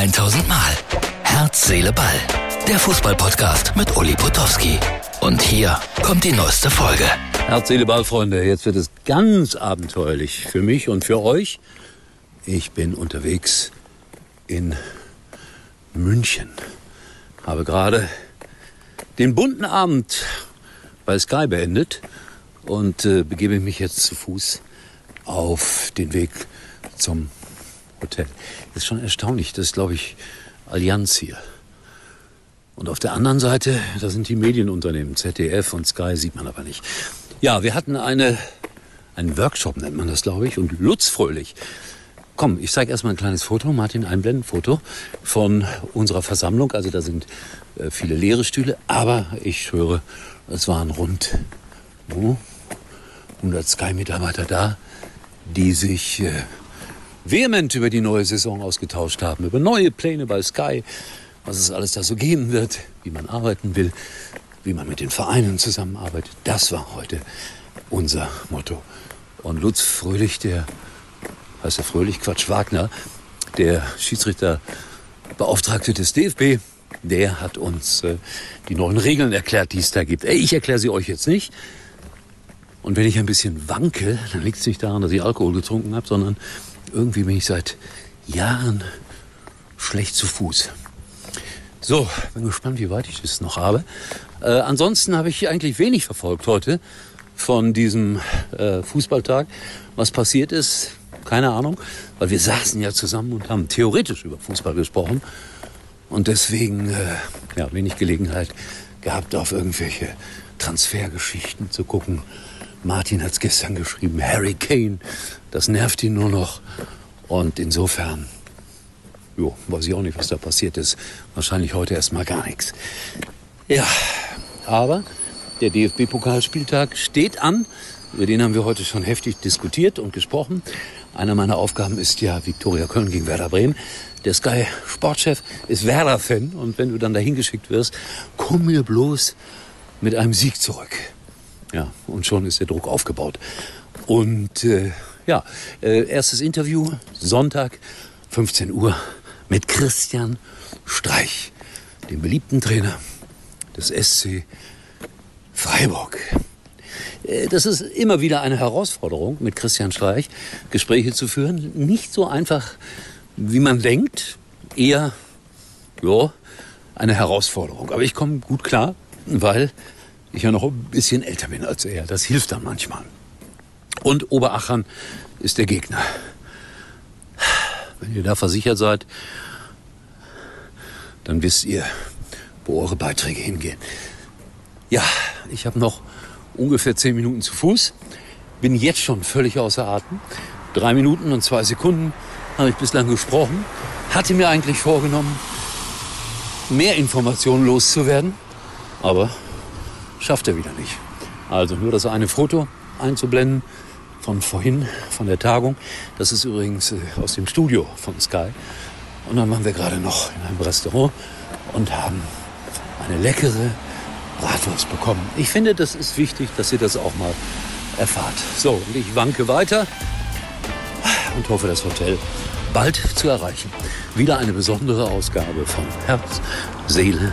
1000 Mal. Herz, Seele, Ball. Der Fußballpodcast mit Uli Potowski. Und hier kommt die neueste Folge. Herz, Seele, Ball, Freunde. Jetzt wird es ganz abenteuerlich für mich und für euch. Ich bin unterwegs in München. Habe gerade den bunten Abend bei Sky beendet und äh, begebe mich jetzt zu Fuß auf den Weg zum Hotel. Ist schon erstaunlich. Das ist, glaube ich, Allianz hier. Und auf der anderen Seite, da sind die Medienunternehmen, ZDF und Sky, sieht man aber nicht. Ja, wir hatten eine, einen Workshop, nennt man das, glaube ich, und Lutz Fröhlich. Komm, ich zeige erstmal ein kleines Foto, Martin, einblenden, Foto von unserer Versammlung. Also da sind äh, viele leere Stühle, aber ich schwöre, es waren rund oh, 100 Sky-Mitarbeiter da, die sich äh, vehement über die neue Saison ausgetauscht haben, über neue Pläne bei Sky, was es alles da so geben wird, wie man arbeiten will, wie man mit den Vereinen zusammenarbeitet. Das war heute unser Motto. Und Lutz Fröhlich, der heißt er Fröhlich, Quatsch, Wagner, der Schiedsrichterbeauftragte des DFB, der hat uns äh, die neuen Regeln erklärt, die es da gibt. Ich erkläre sie euch jetzt nicht. Und wenn ich ein bisschen wanke, dann liegt es nicht daran, dass ich Alkohol getrunken habe, sondern irgendwie bin ich seit Jahren schlecht zu Fuß. So, bin gespannt, wie weit ich das noch habe. Äh, ansonsten habe ich eigentlich wenig verfolgt heute von diesem äh, Fußballtag. Was passiert ist, keine Ahnung, weil wir saßen ja zusammen und haben theoretisch über Fußball gesprochen und deswegen äh, ja, wenig Gelegenheit gehabt, auf irgendwelche Transfergeschichten zu gucken. Martin hat es gestern geschrieben, Harry Kane, das nervt ihn nur noch. Und insofern, jo, weiß ich auch nicht, was da passiert ist. Wahrscheinlich heute erstmal gar nichts. Ja, aber der DFB-Pokalspieltag steht an. Über den haben wir heute schon heftig diskutiert und gesprochen. Einer meiner Aufgaben ist ja Viktoria Köln gegen Werder Bremen. Der Sky Sportchef ist Werder-Fan und wenn du dann dahin geschickt wirst, komm mir bloß mit einem Sieg zurück. Ja, und schon ist der Druck aufgebaut. Und äh, ja, äh, erstes Interview, Sonntag, 15 Uhr, mit Christian Streich, dem beliebten Trainer des SC Freiburg. Äh, das ist immer wieder eine Herausforderung, mit Christian Streich Gespräche zu führen. Nicht so einfach, wie man denkt. Eher, ja, eine Herausforderung. Aber ich komme gut klar, weil ich ja noch ein bisschen älter bin als er. Das hilft dann manchmal. Und Oberachern ist der Gegner. Wenn ihr da versichert seid, dann wisst ihr, wo eure Beiträge hingehen. Ja, ich habe noch ungefähr zehn Minuten zu Fuß. Bin jetzt schon völlig außer Atem. Drei Minuten und zwei Sekunden habe ich bislang gesprochen. Hatte mir eigentlich vorgenommen, mehr Informationen loszuwerden. Aber schafft er wieder nicht. Also nur das eine Foto einzublenden von vorhin, von der Tagung. Das ist übrigens äh, aus dem Studio von Sky. Und dann waren wir gerade noch in einem Restaurant und haben eine leckere Bratwurst bekommen. Ich finde, das ist wichtig, dass ihr das auch mal erfahrt. So, und ich wanke weiter und hoffe, das Hotel bald zu erreichen. Wieder eine besondere Ausgabe von Herz, Seele.